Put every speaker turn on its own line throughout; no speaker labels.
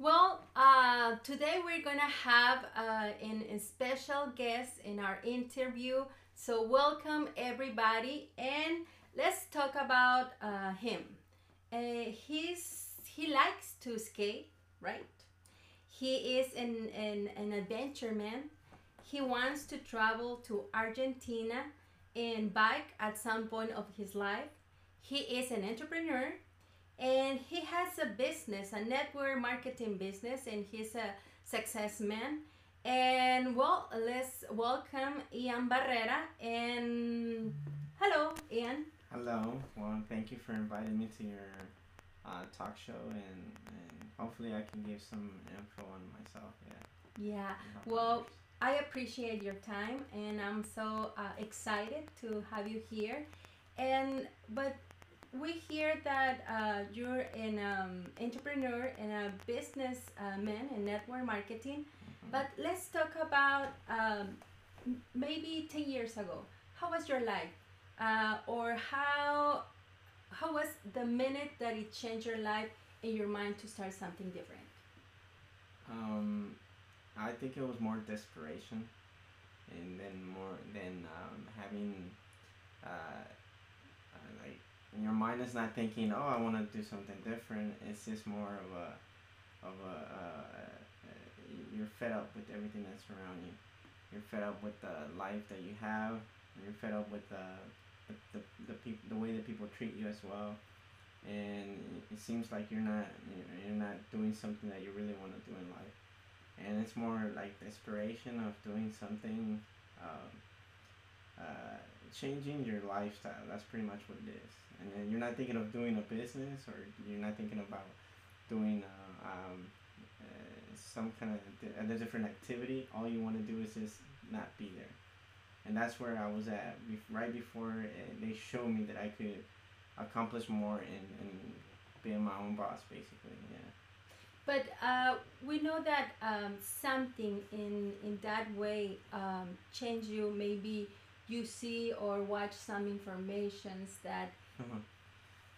Well, uh, today we're gonna have uh, an, a special guest in our interview. So welcome everybody, and let's talk about uh, him. Uh, he's he likes to skate, right? He is an, an, an adventure man. He wants to travel to Argentina and bike at some point of his life. He is an entrepreneur and he has a business, a network marketing business, and he's a success man. And well, let's welcome Ian Barrera. And hello, Ian.
Hello. Well, thank you for inviting me to your uh, talk show, and, and hopefully I can give some info on myself. Yeah.
Yeah. Well, I appreciate your time, and I'm so uh, excited to have you here. And but we hear that uh, you're an um, entrepreneur and a businessman in network marketing.
Mhm.
But let's talk about um, maybe 10 years ago. How was your life? Uh, or how, how was the minute that it changed your life in your mind to start something different?
Um, I think it was more desperation, and then more than um, having, uh, uh, like, your mind is not thinking, oh, I want to do something different. It's just more of a, of a, uh, uh, you're fed up with everything that's around you. You're fed up with the life that you have. You're fed up with the, the, the, the, peop- the way that people treat you as well. And it seems like you're not you're- not doing something that you really want to do in life and it's more like desperation of doing something, um, uh, changing your lifestyle. That's pretty much what it is. And then you're not thinking of doing a business, or you're not thinking about doing uh, um, uh, some kind of a different activity. All you want to do is just not be there. And that's where I was at right before they showed me that I could accomplish more and, and being my own boss, basically. Yeah.
But uh, we know that um, something in in that way um, change you. Maybe you see or watch some informations that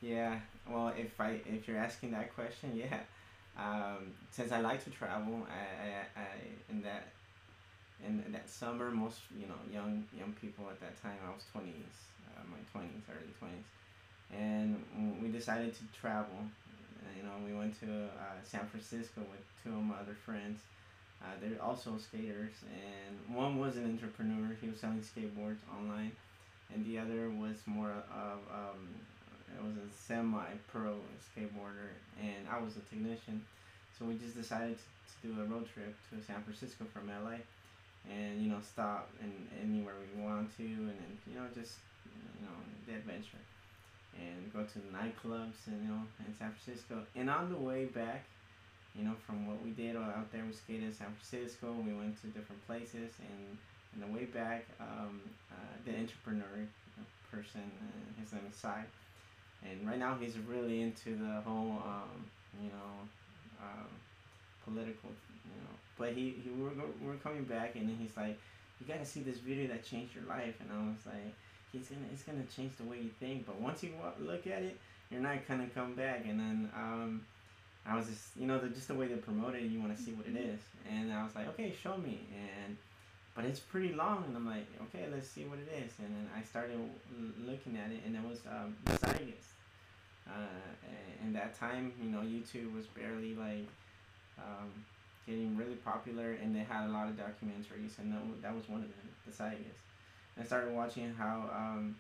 Yeah, well, if I if you're asking that question, yeah. Um, since I like to travel, I, I, I in that in that summer, most you know young young people at that time, I was twenties, uh, my twenties, early twenties, and we decided to travel. You know, we went to uh, San Francisco with two of my other friends. Uh, they're also skaters, and one was an entrepreneur. He was selling skateboards online, and the other was more of um, it was a semi-pro skateboarder, and I was a technician. So we just decided to, to do a road trip to San Francisco from LA, and you know stop and anywhere we want to, and then you know just you know the adventure, and go to nightclubs, and you know in San Francisco. And on the way back, you know from what we did out there, we skated in San Francisco. We went to different places, and on the way back, um, uh, the entrepreneur person, uh, his name is Sai. And right now he's really into the whole um, you know um, political you know. But he, he we're, we're coming back and then he's like you gotta see this video that changed your life. And I was like he's gonna it's gonna change the way you think. But once you look at it you're not gonna come back. And then um, I was just you know the, just the way they promote it you want to see what it is. And I was like okay show me. And but it's pretty long and I'm like okay let's see what it is. And then I started l- looking at it and it was um, the Zeitgeist uh, and, that time you know YouTube was barely like um, getting really popular and they had a lot of documentaries and that, that was one of them the Zeitgeist I started watching how um,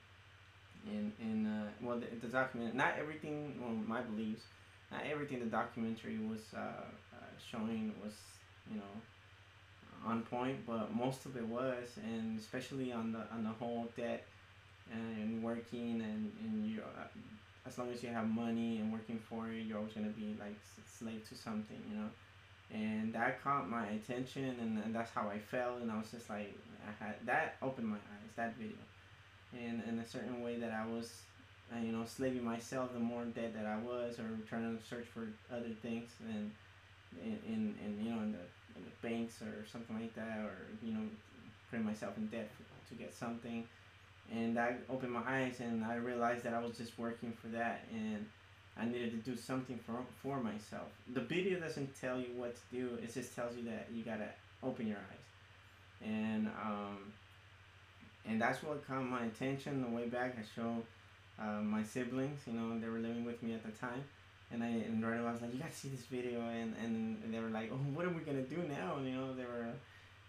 in in uh, well the, the document not everything well my beliefs not everything the documentary was uh, uh, showing was you know on point, but most of it was, and especially on the on the whole debt and working and and you uh, as long as you have money and working for it, you're always gonna be like slave to something, you know. And that caught my attention, and, and that's how I felt, and I was just like, I had that opened my eyes, that video, and in a certain way that I was, uh, you know, slaving myself the more debt that I was, or trying to search for other things, and in, in, you know in the in the banks or something like that, or you know, putting myself in debt f to get something, and I opened my eyes, and I realized that I was just working for that, and I needed to do something for for myself. The video doesn't tell you what to do; it just tells you that you gotta open your eyes, and um, and that's what caught my attention the way back. I showed uh, my siblings, you know, they were living with me at the time, and I and right away I was like, you gotta see this video, and and they were like, oh, what are we gonna do now? And you know, they were,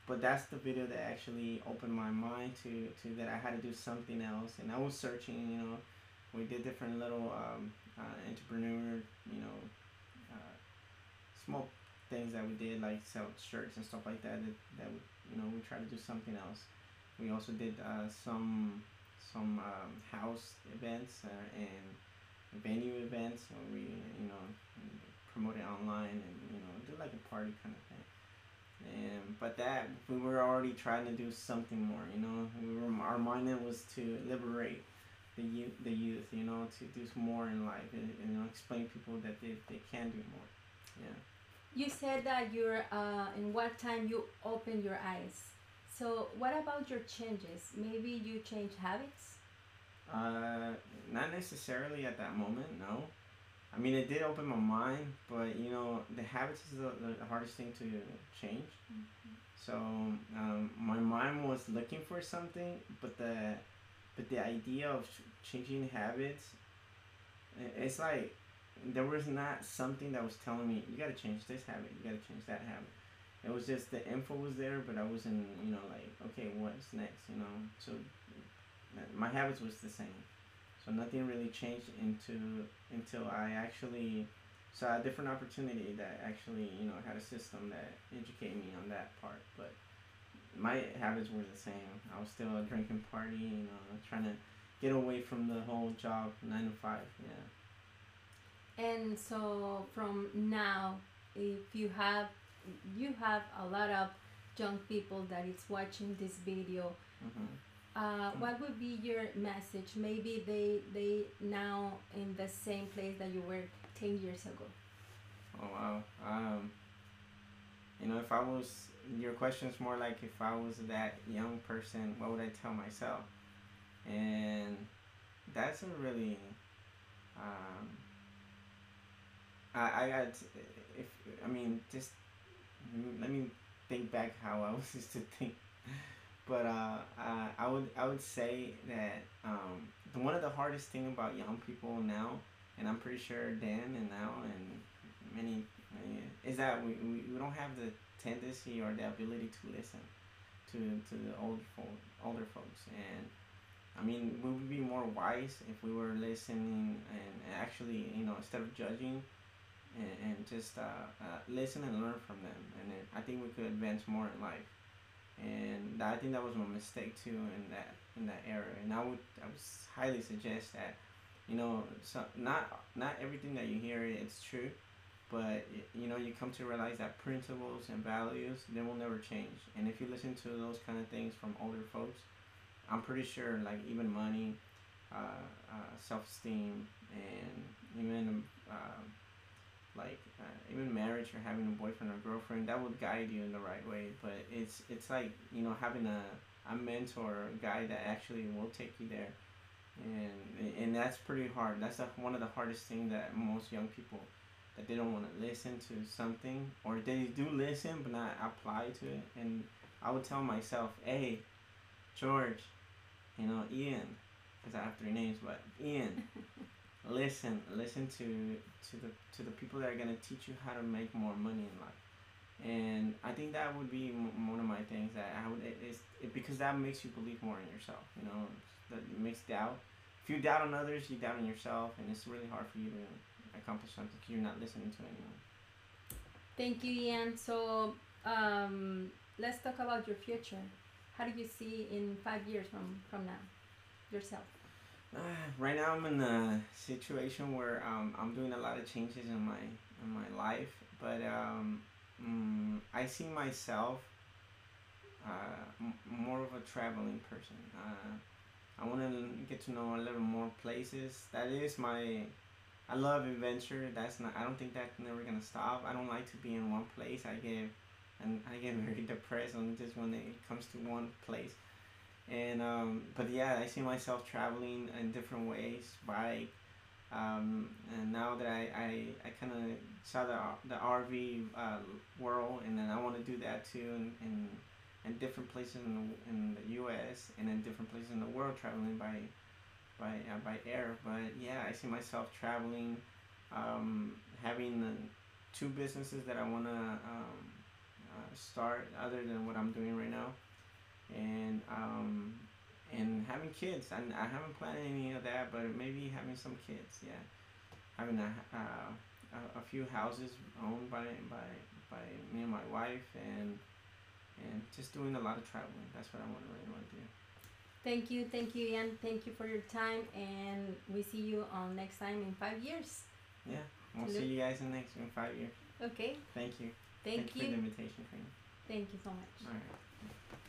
but that's the video that actually opened my mind to to that I had to do something else, and I was searching, you know, we did different little um, uh, entrepreneur, you know, uh, small things that we did like sell shirts and stuff like that. That, that we, you know we try to do something else. We also did uh, some some um, house events uh, and venue events where we you know promote it online and you know do like a party kind of thing. And but that we were already trying to do something more. You know, we were our mind was to liberate the youth, the youth, you know, to do more in life and, and you know explain people that they, they can do more. Yeah.
You said that you're uh, in what time you opened your eyes. So what about your changes? Maybe you change habits.
Uh, not necessarily at that moment. No. I mean, it did open my mind, but you know, the habits is the, the hardest thing to change. Mm-hmm. So um, my mind was looking for something, but the but the idea of changing habits, it's like there was not something that was telling me you gotta change this habit, you gotta change that habit. It was just the info was there, but I wasn't, you know, like okay, what's next, you know. So my habits was the same, so nothing really changed into until I actually saw a different opportunity that actually, you know, had a system that educated me on that part, but my habits were the same. I was still a drinking party, you know, trying to get away from the whole job nine to five. Yeah.
And so from now, if you have you have a lot of young people that is watching this video, mm-hmm. uh, what would be your message? Maybe they they now in the same place that you were ten years ago.
Oh wow. Um, you know, if I was your question is more like if I was that young person, what would I tell myself? And that's a really, um, I, I got, if, I mean, just let me think back how I was used to think. But uh, uh, I would I would say that um, the, one of the hardest thing about young people now, and I'm pretty sure Dan and now and many, many is that we, we, we don't have the tendency or the ability to listen to to the old folk, older folks and I mean we would be more wise if we were listening and actually you know instead of judging and, and just uh, uh, listen and learn from them. And I think we could advance more in life. And I think that was my mistake too in that in that area and I would I would highly suggest that you know so not not everything that you hear it's true but you know you come to realize that principles and values they will never change. And if you listen to those kind of things from older folks i'm pretty sure like even money uh, uh, self-esteem and even uh, like uh, even marriage or having a boyfriend or girlfriend that would guide you in the right way but it's it's like you know having a, a mentor a guy that actually will take you there. And and that's pretty hard. That's one of the hardest things that most young people that they don't want to listen to something or they do listen but not apply to it. And i would tell myself hey george you know ian because i have three names but ian listen listen to to the to the people that are going to teach you how to make more money in life and i think that would be m- one of my things that i would it, is it, because that makes you believe more in yourself you know that makes doubt if you doubt on others you doubt in yourself and it's really hard for you to accomplish something because you're not listening to anyone.
Thank you, Ian. So um, let's talk about your future. How do you see in five years from, from now yourself?
Uh, right now, I'm in a situation where um, I'm doing a lot of changes in my in my life, but um, mm, I see myself uh, m- more of a traveling person. Uh, I want to get to know a little more places. That is my I love adventure. That's not. I don't think that's never gonna stop. I don't like to be in one place. I get, and I get very depressed on just when it comes to one place. And um, but yeah, I see myself traveling in different ways, bike, Um, and now that I, I, I kind of saw the, the RV uh, world, and then I want to do that too in, in, in different places in the, in the U.S. and in different places in the world, traveling by by uh, by air. But yeah, I see myself traveling, um, having the two businesses that I want to um, uh, start other than what I'm doing right now, and um, and having kids. I, I haven't planned any of that, but maybe having some kids. Yeah, having a uh, a, a few houses owned by by by me and my wife, and and just doing a lot of traveling. That's what I want to really want to do.
Thank you, thank you, Ian. Thank you for your time, and we see you on next time in five years.
Yeah, we'll see you guys in next in five years.
Okay.
Thank you.
Thank,
Thank you
you.
for the invitation, Karina.
Thank you so much.
All right.